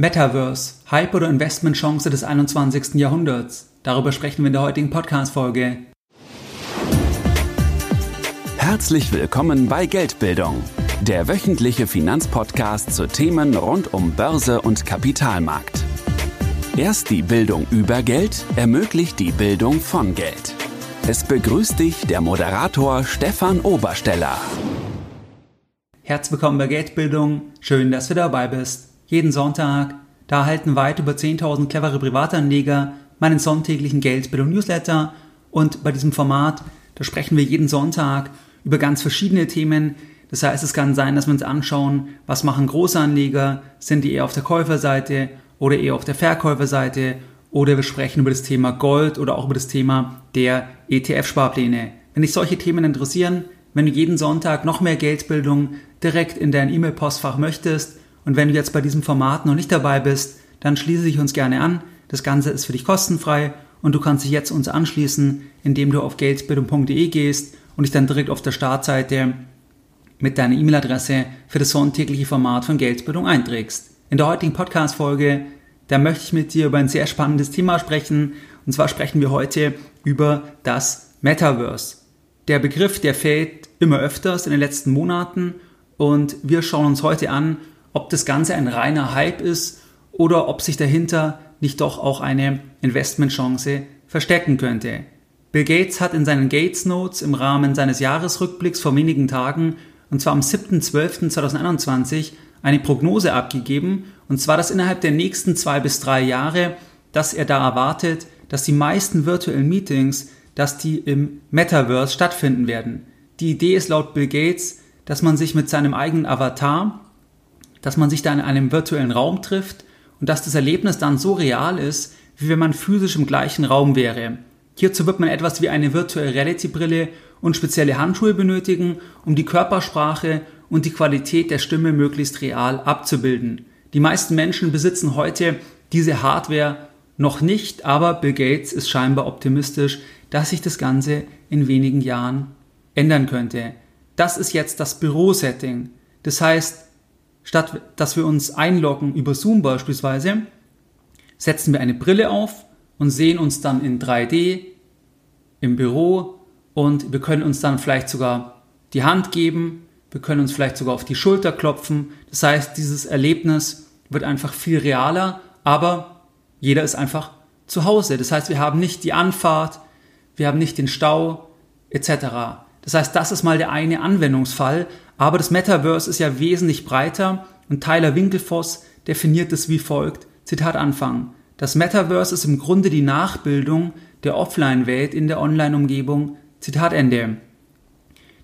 Metaverse, Hype oder Investmentchance des 21. Jahrhunderts. Darüber sprechen wir in der heutigen Podcast-Folge. Herzlich willkommen bei Geldbildung, der wöchentliche Finanzpodcast zu Themen rund um Börse und Kapitalmarkt. Erst die Bildung über Geld ermöglicht die Bildung von Geld. Es begrüßt dich der Moderator Stefan Obersteller. Herzlich willkommen bei Geldbildung. Schön, dass du dabei bist. Jeden Sonntag, da erhalten weit über 10.000 clevere Privatanleger meinen sonntäglichen Geldbildung-Newsletter und bei diesem Format, da sprechen wir jeden Sonntag über ganz verschiedene Themen. Das heißt, es kann sein, dass wir uns anschauen, was machen Großanleger, sind die eher auf der Käuferseite oder eher auf der Verkäuferseite oder wir sprechen über das Thema Gold oder auch über das Thema der ETF-Sparpläne. Wenn dich solche Themen interessieren, wenn du jeden Sonntag noch mehr Geldbildung direkt in dein E-Mail-Postfach möchtest, und wenn du jetzt bei diesem Format noch nicht dabei bist, dann schließe dich uns gerne an. Das Ganze ist für dich kostenfrei und du kannst dich jetzt uns anschließen, indem du auf geldbildung.de gehst und dich dann direkt auf der Startseite mit deiner E-Mail-Adresse für das sonntägliche Format von Geldbildung einträgst. In der heutigen Podcast-Folge, da möchte ich mit dir über ein sehr spannendes Thema sprechen. Und zwar sprechen wir heute über das Metaverse. Der Begriff, der fällt immer öfters in den letzten Monaten und wir schauen uns heute an, ob das Ganze ein reiner Hype ist oder ob sich dahinter nicht doch auch eine Investmentchance verstecken könnte. Bill Gates hat in seinen Gates Notes im Rahmen seines Jahresrückblicks vor wenigen Tagen, und zwar am 7.12.2021, eine Prognose abgegeben, und zwar, dass innerhalb der nächsten zwei bis drei Jahre, dass er da erwartet, dass die meisten virtuellen Meetings, dass die im Metaverse stattfinden werden. Die Idee ist laut Bill Gates, dass man sich mit seinem eigenen Avatar dass man sich da in einem virtuellen Raum trifft und dass das Erlebnis dann so real ist, wie wenn man physisch im gleichen Raum wäre. Hierzu wird man etwas wie eine virtuelle Reality-Brille und spezielle Handschuhe benötigen, um die Körpersprache und die Qualität der Stimme möglichst real abzubilden. Die meisten Menschen besitzen heute diese Hardware noch nicht, aber Bill Gates ist scheinbar optimistisch, dass sich das Ganze in wenigen Jahren ändern könnte. Das ist jetzt das Bürosetting. Das heißt, Statt dass wir uns einloggen über Zoom beispielsweise, setzen wir eine Brille auf und sehen uns dann in 3D im Büro und wir können uns dann vielleicht sogar die Hand geben, wir können uns vielleicht sogar auf die Schulter klopfen. Das heißt, dieses Erlebnis wird einfach viel realer, aber jeder ist einfach zu Hause. Das heißt, wir haben nicht die Anfahrt, wir haben nicht den Stau etc. Das heißt, das ist mal der eine Anwendungsfall, aber das Metaverse ist ja wesentlich breiter und Tyler Winkelfoss definiert es wie folgt. Zitat Anfang. Das Metaverse ist im Grunde die Nachbildung der Offline-Welt in der Online-Umgebung. Zitat Ende.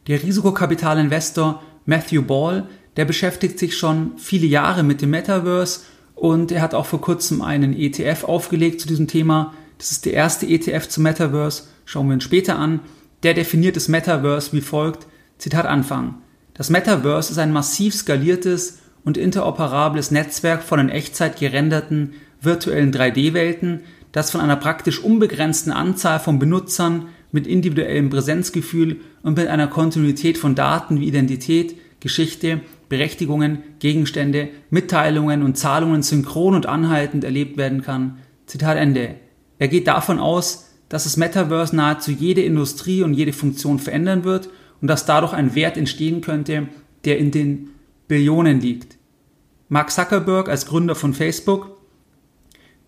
Der Risikokapitalinvestor Matthew Ball, der beschäftigt sich schon viele Jahre mit dem Metaverse und er hat auch vor kurzem einen ETF aufgelegt zu diesem Thema. Das ist der erste ETF zum Metaverse, schauen wir uns später an. Der definiert das Metaverse wie folgt. Zitat Anfang. Das Metaverse ist ein massiv skaliertes und interoperables Netzwerk von in Echtzeit gerenderten virtuellen 3D-Welten, das von einer praktisch unbegrenzten Anzahl von Benutzern mit individuellem Präsenzgefühl und mit einer Kontinuität von Daten wie Identität, Geschichte, Berechtigungen, Gegenstände, Mitteilungen und Zahlungen synchron und anhaltend erlebt werden kann. Zitat Ende. Er geht davon aus, dass das Metaverse nahezu jede Industrie und jede Funktion verändern wird und dass dadurch ein Wert entstehen könnte, der in den Billionen liegt. Mark Zuckerberg als Gründer von Facebook,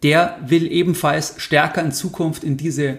der will ebenfalls stärker in Zukunft in diese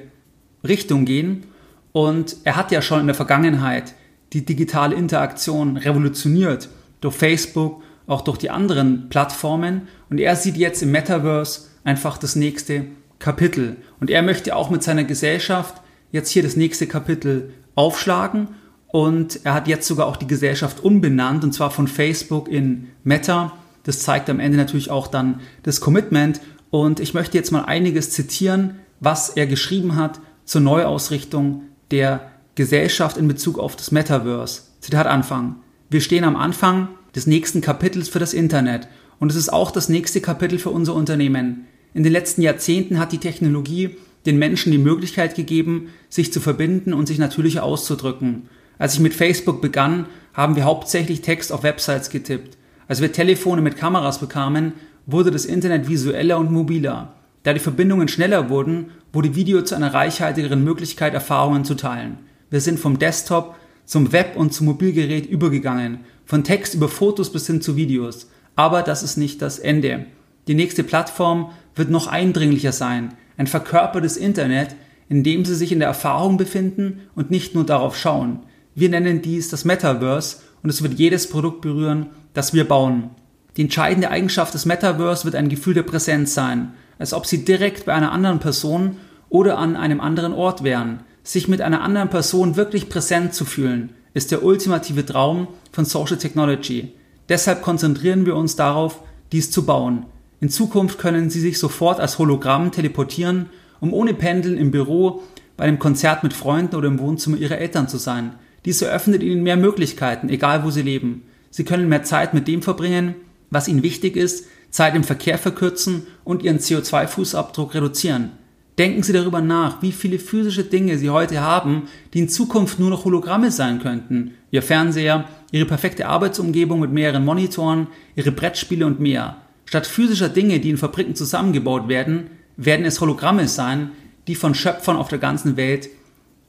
Richtung gehen. Und er hat ja schon in der Vergangenheit die digitale Interaktion revolutioniert durch Facebook, auch durch die anderen Plattformen. Und er sieht jetzt im Metaverse einfach das nächste Kapitel. Und er möchte auch mit seiner Gesellschaft jetzt hier das nächste Kapitel aufschlagen und er hat jetzt sogar auch die Gesellschaft umbenannt, und zwar von Facebook in Meta. Das zeigt am Ende natürlich auch dann das Commitment. Und ich möchte jetzt mal einiges zitieren, was er geschrieben hat zur Neuausrichtung der Gesellschaft in Bezug auf das Metaverse. Zitat Anfang. Wir stehen am Anfang des nächsten Kapitels für das Internet. Und es ist auch das nächste Kapitel für unser Unternehmen. In den letzten Jahrzehnten hat die Technologie den Menschen die Möglichkeit gegeben, sich zu verbinden und sich natürlicher auszudrücken. Als ich mit Facebook begann, haben wir hauptsächlich Text auf Websites getippt. Als wir Telefone mit Kameras bekamen, wurde das Internet visueller und mobiler. Da die Verbindungen schneller wurden, wurde Video zu einer reichhaltigeren Möglichkeit, Erfahrungen zu teilen. Wir sind vom Desktop zum Web und zum Mobilgerät übergegangen, von Text über Fotos bis hin zu Videos. Aber das ist nicht das Ende. Die nächste Plattform wird noch eindringlicher sein, ein verkörpertes Internet, in dem Sie sich in der Erfahrung befinden und nicht nur darauf schauen. Wir nennen dies das Metaverse und es wird jedes Produkt berühren, das wir bauen. Die entscheidende Eigenschaft des Metaverse wird ein Gefühl der Präsenz sein, als ob Sie direkt bei einer anderen Person oder an einem anderen Ort wären. Sich mit einer anderen Person wirklich präsent zu fühlen, ist der ultimative Traum von Social Technology. Deshalb konzentrieren wir uns darauf, dies zu bauen. In Zukunft können Sie sich sofort als Hologramm teleportieren, um ohne Pendeln im Büro, bei einem Konzert mit Freunden oder im Wohnzimmer Ihrer Eltern zu sein. Dies eröffnet Ihnen mehr Möglichkeiten, egal wo Sie leben. Sie können mehr Zeit mit dem verbringen, was Ihnen wichtig ist, Zeit im Verkehr verkürzen und Ihren CO2-Fußabdruck reduzieren. Denken Sie darüber nach, wie viele physische Dinge Sie heute haben, die in Zukunft nur noch Hologramme sein könnten. Ihr Fernseher, Ihre perfekte Arbeitsumgebung mit mehreren Monitoren, Ihre Brettspiele und mehr. Statt physischer Dinge, die in Fabriken zusammengebaut werden, werden es Hologramme sein, die von Schöpfern auf der ganzen Welt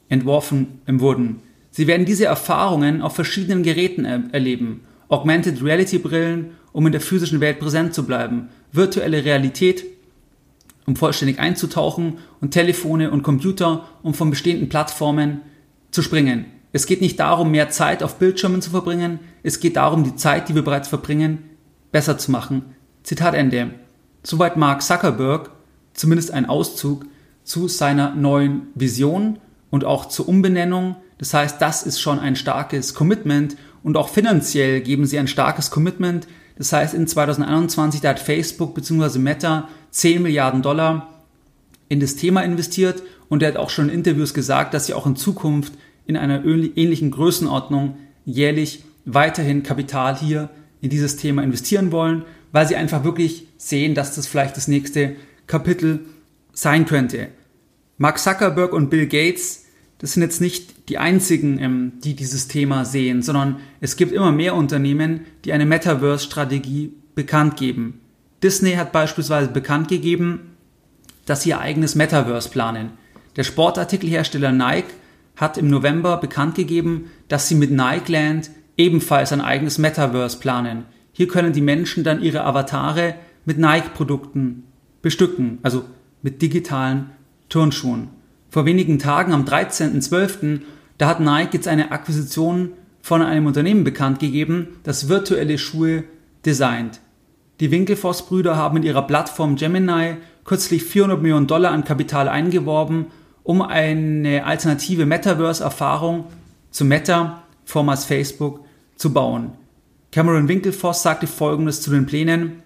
entworfen wurden. Sie werden diese Erfahrungen auf verschiedenen Geräten er erleben. Augmented Reality Brillen, um in der physischen Welt präsent zu bleiben. Virtuelle Realität, um vollständig einzutauchen. Und Telefone und Computer, um von bestehenden Plattformen zu springen. Es geht nicht darum, mehr Zeit auf Bildschirmen zu verbringen. Es geht darum, die Zeit, die wir bereits verbringen, besser zu machen. Zitat Ende. Soweit Mark Zuckerberg, zumindest ein Auszug zu seiner neuen Vision und auch zur Umbenennung. Das heißt, das ist schon ein starkes Commitment und auch finanziell geben sie ein starkes Commitment. Das heißt, in 2021, da hat Facebook bzw. Meta 10 Milliarden Dollar in das Thema investiert und er hat auch schon in Interviews gesagt, dass sie auch in Zukunft in einer ähnlichen Größenordnung jährlich weiterhin Kapital hier in dieses Thema investieren wollen weil sie einfach wirklich sehen, dass das vielleicht das nächste Kapitel sein könnte. Mark Zuckerberg und Bill Gates, das sind jetzt nicht die einzigen, ähm, die dieses Thema sehen, sondern es gibt immer mehr Unternehmen, die eine Metaverse-Strategie bekannt geben. Disney hat beispielsweise bekannt gegeben, dass sie ihr eigenes Metaverse planen. Der Sportartikelhersteller Nike hat im November bekannt gegeben, dass sie mit Nike Land ebenfalls ein eigenes Metaverse planen. Hier können die Menschen dann ihre Avatare mit Nike-Produkten bestücken, also mit digitalen Turnschuhen. Vor wenigen Tagen, am 13.12., da hat Nike jetzt eine Akquisition von einem Unternehmen bekannt gegeben, das virtuelle Schuhe designt. Die Winkelfoss-Brüder haben mit ihrer Plattform Gemini kürzlich 400 Millionen Dollar an Kapital eingeworben, um eine alternative Metaverse-Erfahrung zu Meta, vormals Facebook, zu bauen. Cameron Winkelfoss sagte Folgendes zu den Plänen.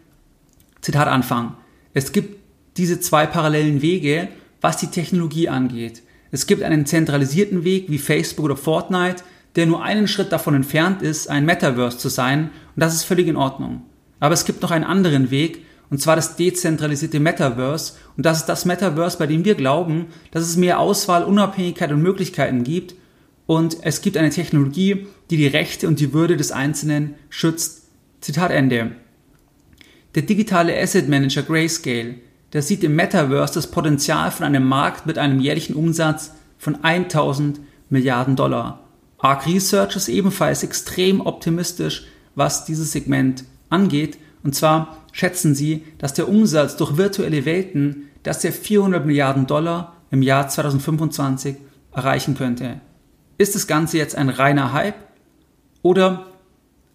Zitat Anfang. Es gibt diese zwei parallelen Wege, was die Technologie angeht. Es gibt einen zentralisierten Weg wie Facebook oder Fortnite, der nur einen Schritt davon entfernt ist, ein Metaverse zu sein, und das ist völlig in Ordnung. Aber es gibt noch einen anderen Weg, und zwar das dezentralisierte Metaverse, und das ist das Metaverse, bei dem wir glauben, dass es mehr Auswahl, Unabhängigkeit und Möglichkeiten gibt, und es gibt eine Technologie, die die Rechte und die Würde des Einzelnen schützt. Zitat Ende. Der digitale Asset Manager Grayscale, der sieht im Metaverse das Potenzial von einem Markt mit einem jährlichen Umsatz von 1000 Milliarden Dollar. Arc Research ist ebenfalls extrem optimistisch, was dieses Segment angeht. Und zwar schätzen sie, dass der Umsatz durch virtuelle Welten, dass er 400 Milliarden Dollar im Jahr 2025 erreichen könnte. Ist das Ganze jetzt ein reiner Hype oder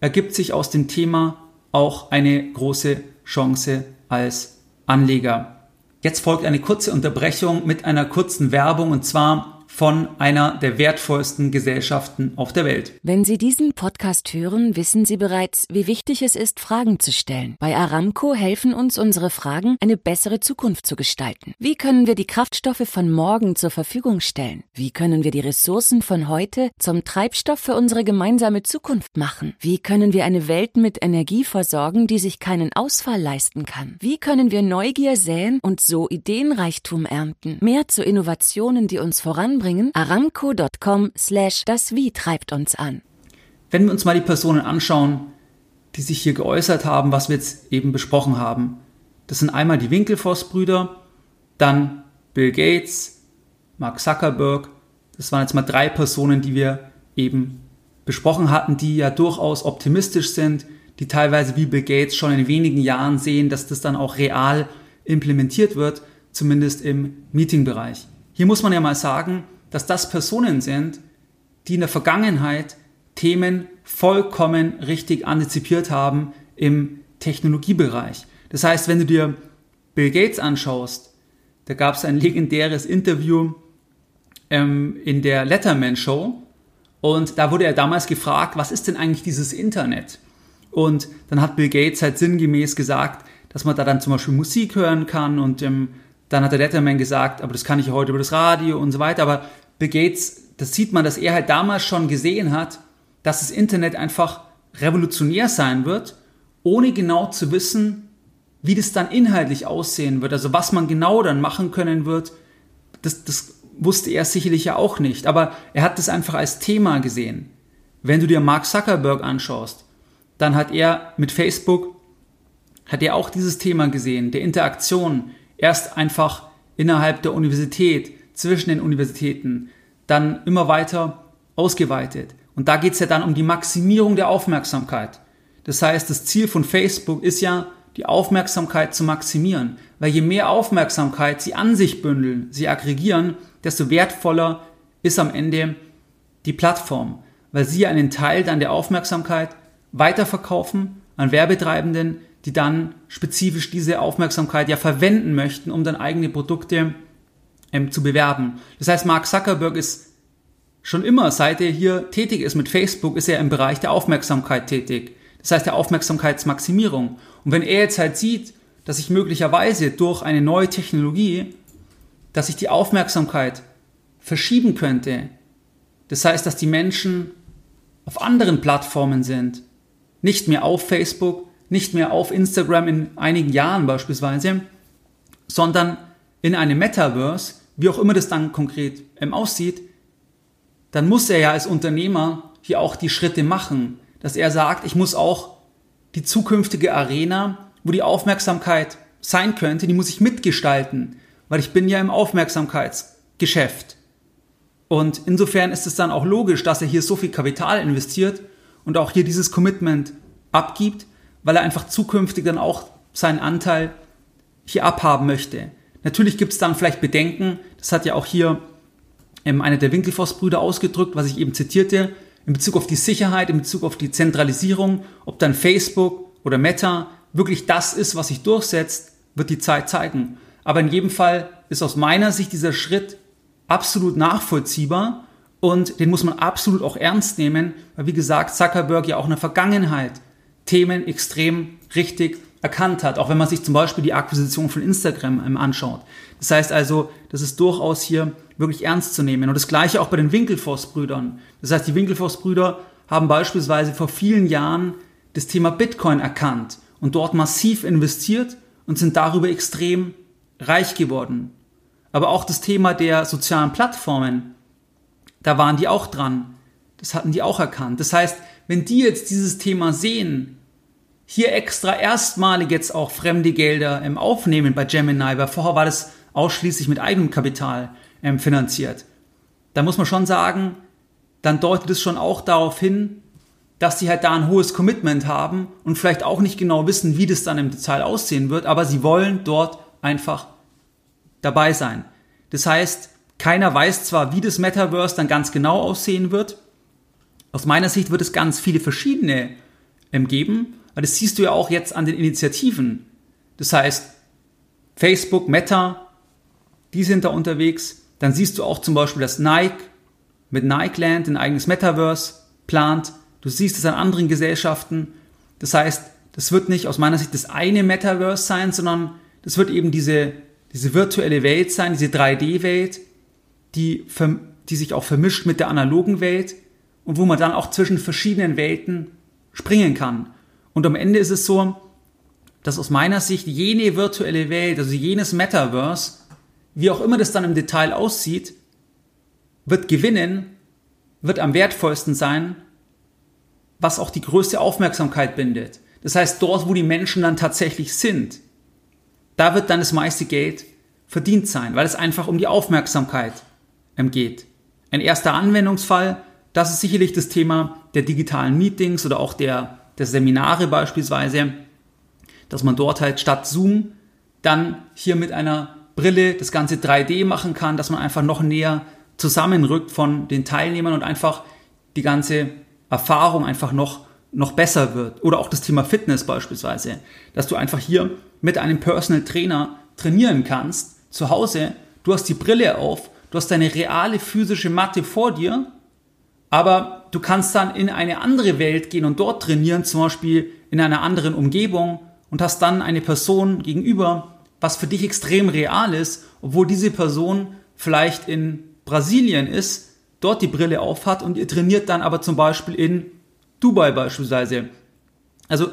ergibt sich aus dem Thema auch eine große Chance als Anleger? Jetzt folgt eine kurze Unterbrechung mit einer kurzen Werbung und zwar von einer der wertvollsten Gesellschaften auf der Welt. Wenn Sie diesen Podcast hören, wissen Sie bereits, wie wichtig es ist, Fragen zu stellen. Bei Aramco helfen uns unsere Fragen, eine bessere Zukunft zu gestalten. Wie können wir die Kraftstoffe von morgen zur Verfügung stellen? Wie können wir die Ressourcen von heute zum Treibstoff für unsere gemeinsame Zukunft machen? Wie können wir eine Welt mit Energie versorgen, die sich keinen Ausfall leisten kann? Wie können wir Neugier säen und so Ideenreichtum ernten? Mehr zu Innovationen, die uns voranbringen anbringen? aramco.com slash das Wie treibt uns an. Wenn wir uns mal die Personen anschauen, die sich hier geäußert haben, was wir jetzt eben besprochen haben, Das sind einmal die Winkelfoss-Brüder, dann Bill Gates, Mark Zuckerberg. Das waren jetzt mal drei Personen, die wir eben besprochen hatten, die ja durchaus optimistisch sind, die teilweise wie Bill Gates schon in wenigen Jahren sehen, dass das dann auch real implementiert wird, zumindest im Meetingbereich. Hier muss man ja mal sagen, dass das Personen sind, die in der Vergangenheit Themen vollkommen richtig antizipiert haben im Technologiebereich. Das heißt, wenn du dir Bill Gates anschaust, da gab es ein legendäres Interview ähm, in der Letterman Show und da wurde er damals gefragt, was ist denn eigentlich dieses Internet? Und dann hat Bill Gates halt sinngemäß gesagt, dass man da dann zum Beispiel Musik hören kann und ähm, dann hat der Letterman gesagt, aber das kann ich heute über das Radio und so weiter. Aber Bill Gates, das sieht man, dass er halt damals schon gesehen hat, dass das Internet einfach revolutionär sein wird, ohne genau zu wissen, wie das dann inhaltlich aussehen wird. Also was man genau dann machen können wird, das, das wusste er sicherlich ja auch nicht. Aber er hat das einfach als Thema gesehen. Wenn du dir Mark Zuckerberg anschaust, dann hat er mit Facebook, hat er auch dieses Thema gesehen, der Interaktion. Erst einfach innerhalb der Universität, zwischen den Universitäten, dann immer weiter ausgeweitet. Und da geht es ja dann um die Maximierung der Aufmerksamkeit. Das heißt, das Ziel von Facebook ist ja, die Aufmerksamkeit zu maximieren. Weil je mehr Aufmerksamkeit sie an sich bündeln, sie aggregieren, desto wertvoller ist am Ende die Plattform. Weil sie einen Teil dann der Aufmerksamkeit weiterverkaufen an Werbetreibenden, die dann spezifisch diese Aufmerksamkeit ja verwenden möchten, um dann eigene Produkte ähm, zu bewerben. Das heißt, Mark Zuckerberg ist schon immer, seit er hier tätig ist mit Facebook, ist er im Bereich der Aufmerksamkeit tätig. Das heißt der Aufmerksamkeitsmaximierung. Und wenn er jetzt halt sieht, dass sich möglicherweise durch eine neue Technologie, dass sich die Aufmerksamkeit verschieben könnte, das heißt, dass die Menschen auf anderen Plattformen sind, nicht mehr auf Facebook, nicht mehr auf Instagram in einigen Jahren beispielsweise, sondern in einem Metaverse, wie auch immer das dann konkret ähm, aussieht, dann muss er ja als Unternehmer hier auch die Schritte machen, dass er sagt, ich muss auch die zukünftige Arena, wo die Aufmerksamkeit sein könnte, die muss ich mitgestalten, weil ich bin ja im Aufmerksamkeitsgeschäft. Und insofern ist es dann auch logisch, dass er hier so viel Kapital investiert und auch hier dieses Commitment abgibt, weil er einfach zukünftig dann auch seinen Anteil hier abhaben möchte. Natürlich gibt es dann vielleicht Bedenken, das hat ja auch hier ähm, einer der Winkelfoss-Brüder ausgedrückt, was ich eben zitierte, in Bezug auf die Sicherheit, in Bezug auf die Zentralisierung, ob dann Facebook oder Meta wirklich das ist, was sich durchsetzt, wird die Zeit zeigen. Aber in jedem Fall ist aus meiner Sicht dieser Schritt absolut nachvollziehbar und den muss man absolut auch ernst nehmen, weil wie gesagt Zuckerberg ja auch in der Vergangenheit Themen extrem richtig erkannt hat, auch wenn man sich zum Beispiel die Akquisition von Instagram anschaut. Das heißt also, das ist durchaus hier wirklich ernst zu nehmen. Und das gleiche auch bei den Winkelfoss-Brüdern. Das heißt, die Winkelfoss-Brüder haben beispielsweise vor vielen Jahren das Thema Bitcoin erkannt und dort massiv investiert und sind darüber extrem reich geworden. Aber auch das Thema der sozialen Plattformen, da waren die auch dran. Das hatten die auch erkannt. Das heißt, wenn die jetzt dieses Thema sehen, hier extra erstmalig jetzt auch fremde Gelder ähm, aufnehmen bei Gemini, weil vorher war das ausschließlich mit eigenem Kapital ähm, finanziert. Da muss man schon sagen, dann deutet es schon auch darauf hin, dass sie halt da ein hohes Commitment haben und vielleicht auch nicht genau wissen, wie das dann im Detail aussehen wird, aber sie wollen dort einfach dabei sein. Das heißt, keiner weiß zwar, wie das Metaverse dann ganz genau aussehen wird. Aus meiner Sicht wird es ganz viele verschiedene ähm, geben, weil das siehst du ja auch jetzt an den Initiativen. Das heißt, Facebook, Meta, die sind da unterwegs. Dann siehst du auch zum Beispiel, dass Nike mit Nikeland ein eigenes Metaverse plant. Du siehst es an anderen Gesellschaften. Das heißt, das wird nicht aus meiner Sicht das eine Metaverse sein, sondern das wird eben diese, diese virtuelle Welt sein, diese 3D-Welt, die, die sich auch vermischt mit der analogen Welt und wo man dann auch zwischen verschiedenen Welten springen kann. Und am Ende ist es so, dass aus meiner Sicht jene virtuelle Welt, also jenes Metaverse, wie auch immer das dann im Detail aussieht, wird gewinnen, wird am wertvollsten sein, was auch die größte Aufmerksamkeit bindet. Das heißt, dort, wo die Menschen dann tatsächlich sind, da wird dann das meiste Geld verdient sein, weil es einfach um die Aufmerksamkeit geht. Ein erster Anwendungsfall, das ist sicherlich das Thema der digitalen Meetings oder auch der, der Seminare beispielsweise, dass man dort halt statt Zoom dann hier mit einer Brille das Ganze 3D machen kann, dass man einfach noch näher zusammenrückt von den Teilnehmern und einfach die ganze Erfahrung einfach noch, noch besser wird. Oder auch das Thema Fitness beispielsweise, dass du einfach hier mit einem Personal Trainer trainieren kannst, zu Hause, du hast die Brille auf, du hast deine reale physische Matte vor dir, aber du kannst dann in eine andere Welt gehen und dort trainieren, zum Beispiel in einer anderen Umgebung und hast dann eine Person gegenüber, was für dich extrem real ist, obwohl diese Person vielleicht in Brasilien ist, dort die Brille aufhat und ihr trainiert dann aber zum Beispiel in Dubai beispielsweise. Also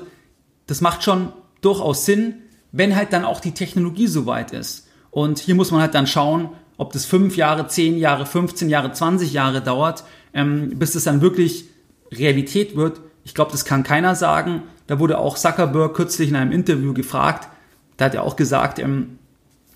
das macht schon durchaus Sinn, wenn halt dann auch die Technologie soweit ist. Und hier muss man halt dann schauen, ob das fünf Jahre, zehn Jahre, 15 Jahre, 20 Jahre dauert, ähm, bis es dann wirklich Realität wird. Ich glaube, das kann keiner sagen. Da wurde auch Zuckerberg kürzlich in einem Interview gefragt. Da hat er auch gesagt, ähm,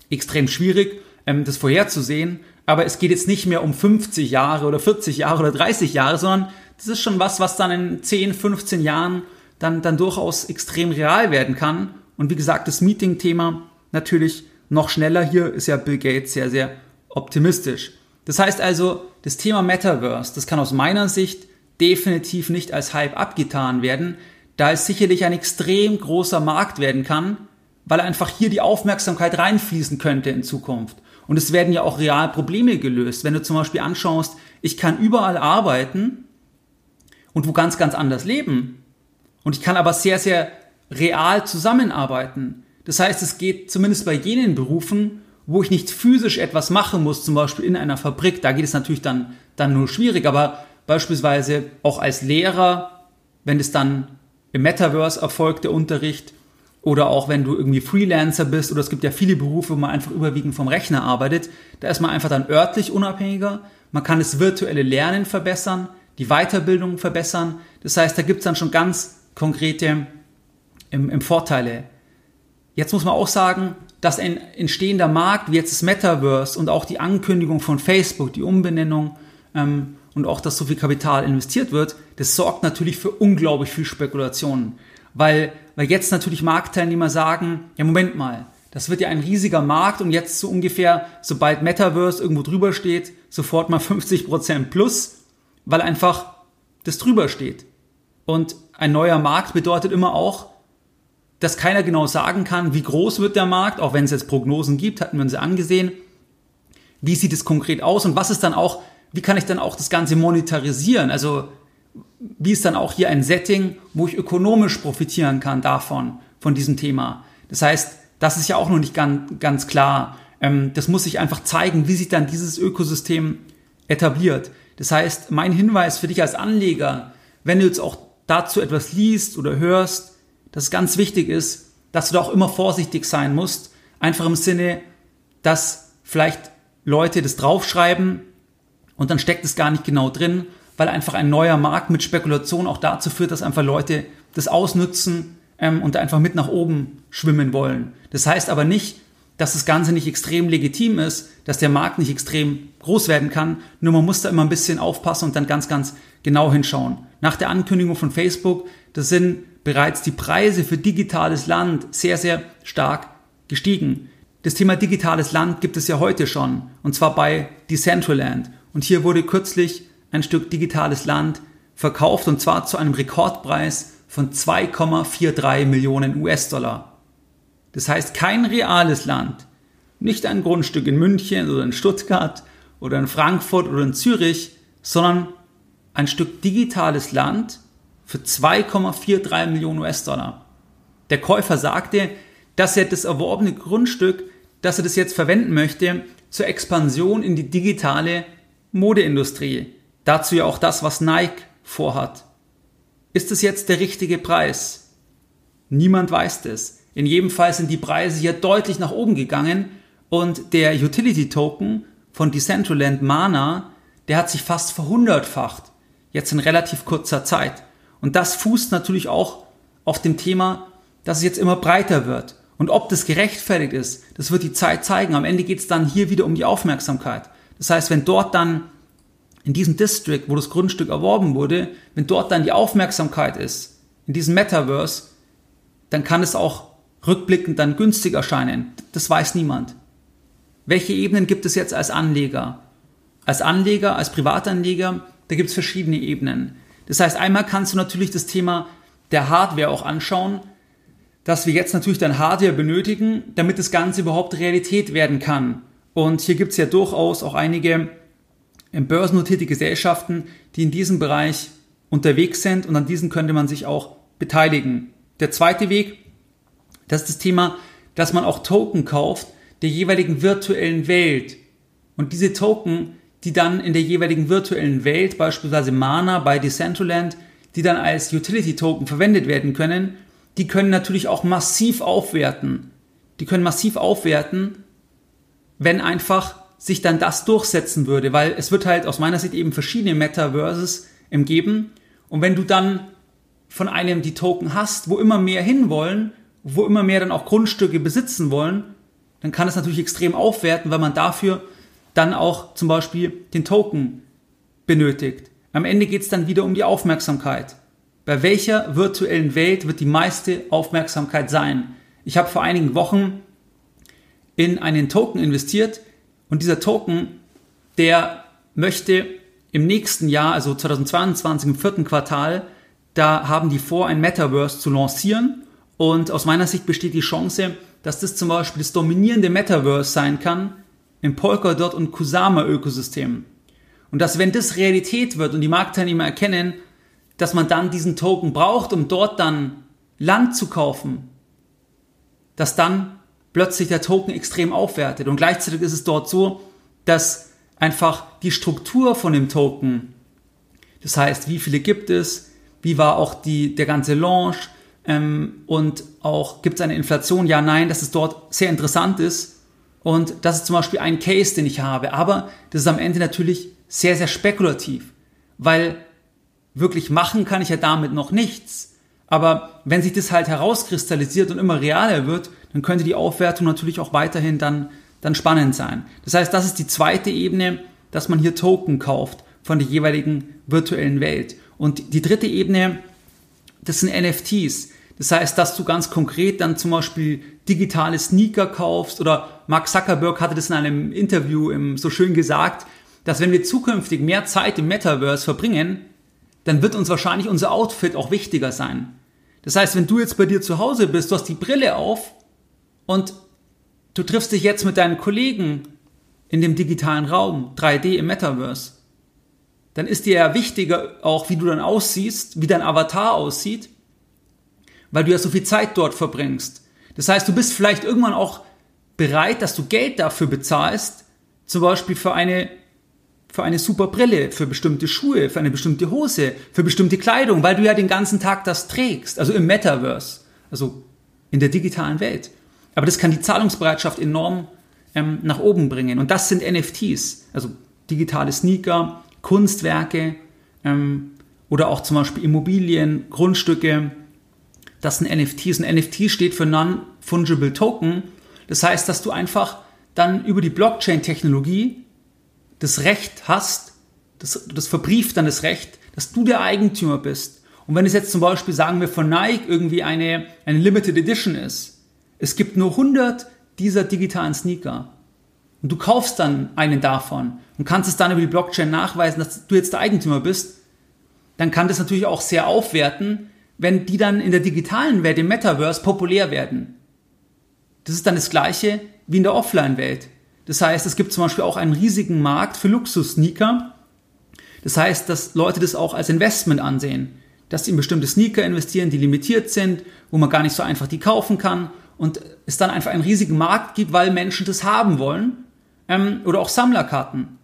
extrem schwierig, ähm, das vorherzusehen. Aber es geht jetzt nicht mehr um 50 Jahre oder 40 Jahre oder 30 Jahre, sondern das ist schon was, was dann in 10, 15 Jahren dann, dann durchaus extrem real werden kann. Und wie gesagt, das Meeting-Thema natürlich noch schneller. Hier ist ja Bill Gates sehr, sehr optimistisch. Das heißt also, das Thema Metaverse, das kann aus meiner Sicht definitiv nicht als Hype abgetan werden, da es sicherlich ein extrem großer Markt werden kann, weil einfach hier die Aufmerksamkeit reinfließen könnte in Zukunft. Und es werden ja auch real Probleme gelöst. Wenn du zum Beispiel anschaust, ich kann überall arbeiten und wo ganz, ganz anders leben. Und ich kann aber sehr, sehr real zusammenarbeiten. Das heißt, es geht zumindest bei jenen Berufen, wo ich nicht physisch etwas machen muss, zum Beispiel in einer Fabrik, da geht es natürlich dann, dann nur schwierig, aber beispielsweise auch als Lehrer, wenn es dann im Metaverse erfolgt, der Unterricht, oder auch wenn du irgendwie Freelancer bist, oder es gibt ja viele Berufe, wo man einfach überwiegend vom Rechner arbeitet, da ist man einfach dann örtlich unabhängiger, man kann das virtuelle Lernen verbessern, die Weiterbildung verbessern, das heißt, da gibt es dann schon ganz konkrete im, im Vorteile. Jetzt muss man auch sagen, dass ein entstehender Markt wie jetzt das Metaverse und auch die Ankündigung von Facebook, die Umbenennung ähm, und auch, dass so viel Kapital investiert wird, das sorgt natürlich für unglaublich viel Spekulationen. Weil, weil jetzt natürlich Marktteilnehmer sagen, ja Moment mal, das wird ja ein riesiger Markt und jetzt so ungefähr, sobald Metaverse irgendwo drüber steht, sofort mal 50% plus, weil einfach das drüber steht. Und ein neuer Markt bedeutet immer auch, dass keiner genau sagen kann, wie groß wird der Markt, auch wenn es jetzt Prognosen gibt, hatten wir uns ja angesehen. Wie sieht es konkret aus und was ist dann auch, wie kann ich dann auch das Ganze monetarisieren? Also, wie ist dann auch hier ein Setting, wo ich ökonomisch profitieren kann davon, von diesem Thema? Das heißt, das ist ja auch noch nicht ganz, ganz klar. Ähm, das muss sich einfach zeigen, wie sich dann dieses Ökosystem etabliert. Das heißt, mein Hinweis für dich als Anleger, wenn du jetzt auch dazu etwas liest oder hörst, dass es ganz wichtig ist, dass du da auch immer vorsichtig sein musst. Einfach im Sinne, dass vielleicht Leute das draufschreiben und dann steckt es gar nicht genau drin, weil einfach ein neuer Markt mit Spekulation auch dazu führt, dass einfach Leute das ausnutzen ähm, und einfach mit nach oben schwimmen wollen. Das heißt aber nicht, dass das Ganze nicht extrem legitim ist, dass der Markt nicht extrem groß werden kann. Nur man muss da immer ein bisschen aufpassen und dann ganz, ganz genau hinschauen. Nach der Ankündigung von Facebook, das sind bereits die Preise für digitales Land sehr, sehr stark gestiegen. Das Thema digitales Land gibt es ja heute schon, und zwar bei Decentraland. Und hier wurde kürzlich ein Stück digitales Land verkauft, und zwar zu einem Rekordpreis von 2,43 Millionen US-Dollar. Das heißt, kein reales Land, nicht ein Grundstück in München oder in Stuttgart oder in Frankfurt oder in Zürich, sondern ein Stück digitales Land für 2,43 Millionen US-Dollar. Der Käufer sagte, dass er das erworbene Grundstück, dass er das jetzt verwenden möchte, zur Expansion in die digitale Modeindustrie. Dazu ja auch das, was Nike vorhat. Ist es jetzt der richtige Preis? Niemand weiß das. In jedem Fall sind die Preise hier deutlich nach oben gegangen und der Utility Token von Decentraland Mana, der hat sich fast verhundertfacht. Jetzt in relativ kurzer Zeit. Und das fußt natürlich auch auf dem Thema, dass es jetzt immer breiter wird. Und ob das gerechtfertigt ist, das wird die Zeit zeigen. Am Ende geht es dann hier wieder um die Aufmerksamkeit. Das heißt, wenn dort dann in diesem District, wo das Grundstück erworben wurde, wenn dort dann die Aufmerksamkeit ist, in diesem Metaverse, dann kann es auch rückblickend dann günstig erscheinen. Das weiß niemand. Welche Ebenen gibt es jetzt als Anleger? Als Anleger, als Privatanleger, da gibt es verschiedene Ebenen. Das heißt, einmal kannst du natürlich das Thema der Hardware auch anschauen, dass wir jetzt natürlich dann Hardware benötigen, damit das Ganze überhaupt Realität werden kann. Und hier gibt es ja durchaus auch einige börsennotierte Gesellschaften, die in diesem Bereich unterwegs sind und an diesen könnte man sich auch beteiligen. Der zweite Weg, das ist das Thema, dass man auch Token kauft der jeweiligen virtuellen Welt. Und diese Token, die dann in der jeweiligen virtuellen Welt, beispielsweise Mana bei Decentraland, die dann als Utility-Token verwendet werden können, die können natürlich auch massiv aufwerten. Die können massiv aufwerten, wenn einfach sich dann das durchsetzen würde, weil es wird halt aus meiner Sicht eben verschiedene Metaverses geben. Und wenn du dann von einem die Token hast, wo immer mehr hinwollen, wo immer mehr dann auch Grundstücke besitzen wollen, dann kann es natürlich extrem aufwerten, weil man dafür dann auch zum Beispiel den Token benötigt. Am Ende geht es dann wieder um die Aufmerksamkeit. Bei welcher virtuellen Welt wird die meiste Aufmerksamkeit sein? Ich habe vor einigen Wochen in einen Token investiert und dieser Token, der möchte im nächsten Jahr, also 2022 im vierten Quartal, da haben die vor, ein Metaverse zu lancieren und aus meiner Sicht besteht die Chance, dass das zum Beispiel das dominierende Metaverse sein kann im Polkadot und Kusama Ökosystem. Und dass wenn das Realität wird und die Marktteilnehmer erkennen, dass man dann diesen Token braucht, um dort dann Land zu kaufen, dass dann plötzlich der Token extrem aufwertet. Und gleichzeitig ist es dort so, dass einfach die Struktur von dem Token, das heißt, wie viele gibt es, wie war auch die, der ganze Launch, ähm, und auch gibt es eine Inflation? Ja, nein, dass es dort sehr interessant ist. Und das ist zum Beispiel ein Case, den ich habe. Aber das ist am Ende natürlich sehr, sehr spekulativ, weil wirklich machen kann ich ja damit noch nichts. Aber wenn sich das halt herauskristallisiert und immer realer wird, dann könnte die Aufwertung natürlich auch weiterhin dann, dann spannend sein. Das heißt, das ist die zweite Ebene, dass man hier Token kauft von der jeweiligen virtuellen Welt. Und die dritte Ebene das sind NFTs. Das heißt, dass du ganz konkret dann zum Beispiel digitale Sneaker kaufst oder Mark Zuckerberg hatte das in einem Interview so schön gesagt, dass wenn wir zukünftig mehr Zeit im Metaverse verbringen, dann wird uns wahrscheinlich unser Outfit auch wichtiger sein. Das heißt, wenn du jetzt bei dir zu Hause bist, du hast die Brille auf und du triffst dich jetzt mit deinen Kollegen in dem digitalen Raum, 3D im Metaverse, dann ist dir ja wichtiger auch, wie du dann aussiehst, wie dein Avatar aussieht, weil du ja so viel Zeit dort verbringst. Das heißt, du bist vielleicht irgendwann auch bereit, dass du Geld dafür bezahlst, zum Beispiel für eine, für eine super Brille, für bestimmte Schuhe, für eine bestimmte Hose, für bestimmte Kleidung, weil du ja den ganzen Tag das trägst, also im Metaverse, also in der digitalen Welt. Aber das kann die Zahlungsbereitschaft enorm ähm, nach oben bringen. Und das sind NFTs, also digitale Sneaker, Kunstwerke ähm, oder auch zum Beispiel Immobilien, Grundstücke. Das sind NFTs. Ein NFT steht für Non-Fungible Token. Das heißt, dass du einfach dann über die Blockchain-Technologie das Recht hast, das, das verbrieft dann das Recht, dass du der Eigentümer bist. Und wenn es jetzt zum Beispiel, sagen wir, von Nike irgendwie eine, eine Limited Edition ist, es gibt nur 100 dieser digitalen Sneaker und du kaufst dann einen davon und kannst es dann über die Blockchain nachweisen, dass du jetzt der Eigentümer bist, dann kann das natürlich auch sehr aufwerten, wenn die dann in der digitalen Welt, im Metaverse, populär werden. Das ist dann das gleiche wie in der Offline-Welt. Das heißt, es gibt zum Beispiel auch einen riesigen Markt für Luxus-Sneaker. Das heißt, dass Leute das auch als Investment ansehen, dass sie in bestimmte Sneaker investieren, die limitiert sind, wo man gar nicht so einfach die kaufen kann und es dann einfach einen riesigen Markt gibt, weil Menschen das haben wollen ähm, oder auch Sammlerkarten.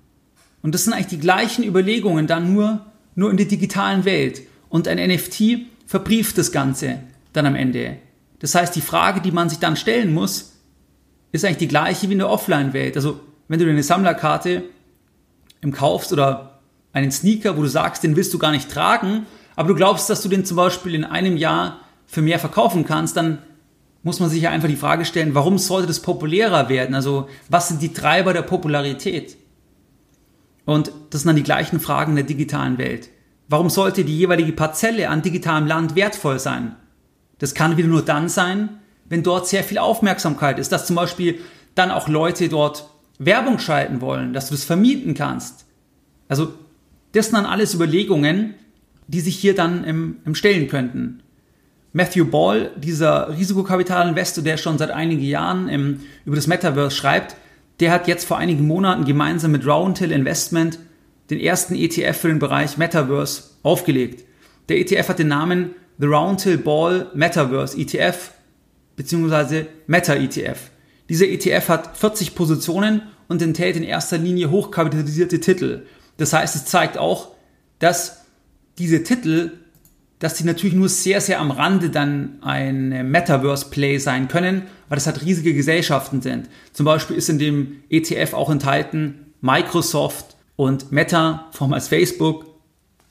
Und das sind eigentlich die gleichen Überlegungen dann nur, nur in der digitalen Welt. Und ein NFT verbrieft das Ganze dann am Ende. Das heißt, die Frage, die man sich dann stellen muss, ist eigentlich die gleiche wie in der Offline-Welt. Also, wenn du dir eine Sammlerkarte im kaufst oder einen Sneaker, wo du sagst, den willst du gar nicht tragen, aber du glaubst, dass du den zum Beispiel in einem Jahr für mehr verkaufen kannst, dann muss man sich ja einfach die Frage stellen, warum sollte das populärer werden? Also was sind die Treiber der Popularität? Und das sind dann die gleichen Fragen der digitalen Welt. Warum sollte die jeweilige Parzelle an digitalem Land wertvoll sein? Das kann wieder nur dann sein, wenn dort sehr viel Aufmerksamkeit ist, dass zum Beispiel dann auch Leute dort Werbung schalten wollen, dass du das vermieten kannst. Also das sind dann alles Überlegungen, die sich hier dann im, im stellen könnten. Matthew Ball, dieser Risikokapitalinvestor, der schon seit einigen Jahren im, über das Metaverse schreibt, der hat jetzt vor einigen Monaten gemeinsam mit Roundhill Investment den ersten ETF für den Bereich Metaverse aufgelegt. Der ETF hat den Namen The Roundhill Ball Metaverse ETF bzw. Meta ETF. Dieser ETF hat 40 Positionen und enthält in erster Linie hochkapitalisierte Titel. Das heißt, es zeigt auch, dass diese Titel, dass die natürlich nur sehr, sehr am Rande dann ein Metaverse-Play sein können, weil das halt riesige Gesellschaften sind. Zum Beispiel ist in dem ETF auch enthalten Microsoft und Meta, vormals Facebook.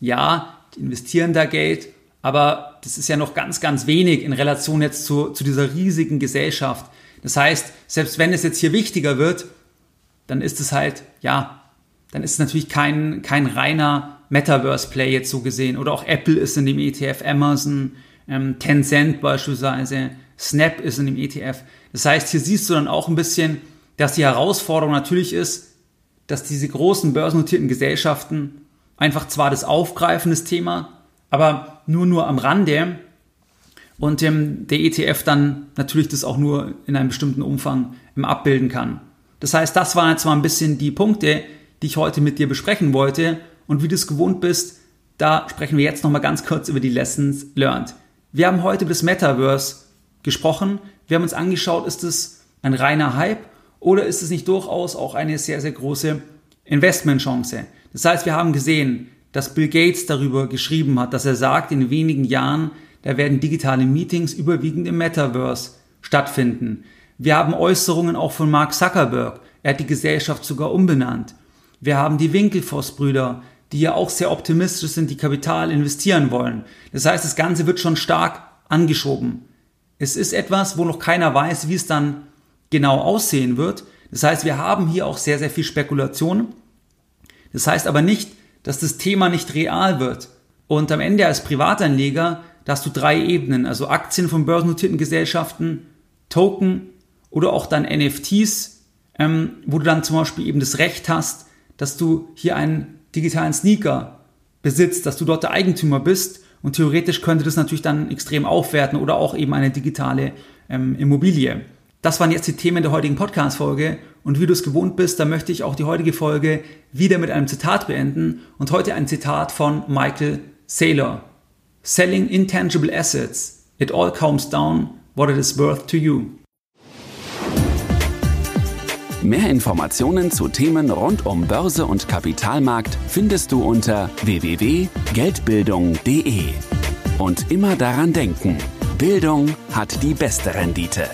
Ja, die investieren da Geld, aber das ist ja noch ganz, ganz wenig in Relation jetzt zu, zu dieser riesigen Gesellschaft. Das heißt, selbst wenn es jetzt hier wichtiger wird, dann ist es halt, ja, dann ist es natürlich kein, kein reiner Metaverse-Play jetzt so gesehen. Oder auch Apple ist in dem ETF, Amazon, ähm, Tencent beispielsweise, Snap ist in dem ETF. Das heißt, hier siehst du dann auch ein bisschen, dass die Herausforderung natürlich ist, dass diese großen börsennotierten Gesellschaften einfach zwar das aufgreifen, das Thema, aber nur nur am Rande und ähm, der ETF dann natürlich das auch nur in einem bestimmten Umfang ähm, abbilden kann. Das heißt, das waren jetzt mal ein bisschen die Punkte, die ich heute mit dir besprechen wollte. Und wie du es gewohnt bist, da sprechen wir jetzt nochmal ganz kurz über die Lessons learned. Wir haben heute über das Metaverse gesprochen. Wir haben uns angeschaut, ist es ein reiner Hype oder ist es nicht durchaus auch eine sehr, sehr große Investmentchance? Das heißt, wir haben gesehen, dass Bill Gates darüber geschrieben hat, dass er sagt, in wenigen Jahren, da werden digitale Meetings überwiegend im Metaverse stattfinden. Wir haben Äußerungen auch von Mark Zuckerberg. Er hat die Gesellschaft sogar umbenannt. Wir haben die Winkelfoss-Brüder, die ja auch sehr optimistisch sind, die Kapital investieren wollen. Das heißt, das Ganze wird schon stark angeschoben. Es ist etwas, wo noch keiner weiß, wie es dann genau aussehen wird. Das heißt, wir haben hier auch sehr, sehr viel Spekulation. Das heißt aber nicht, dass das Thema nicht real wird. Und am Ende als Privatanleger, da hast du drei Ebenen, also Aktien von börsennotierten Gesellschaften, Token oder auch dann NFTs, ähm, wo du dann zum Beispiel eben das Recht hast, dass du hier einen digitalen Sneaker besitzt, dass du dort der Eigentümer bist und theoretisch könnte das natürlich dann extrem aufwerten oder auch eben eine digitale ähm, Immobilie. Das waren jetzt die Themen der heutigen Podcast-Folge und wie du es gewohnt bist, da möchte ich auch die heutige Folge wieder mit einem Zitat beenden und heute ein Zitat von Michael Saylor. Selling intangible assets, it all comes down what it is worth to you. Mehr Informationen zu Themen rund um Börse und Kapitalmarkt findest du unter www.geldbildung.de. Und immer daran denken, Bildung hat die beste Rendite.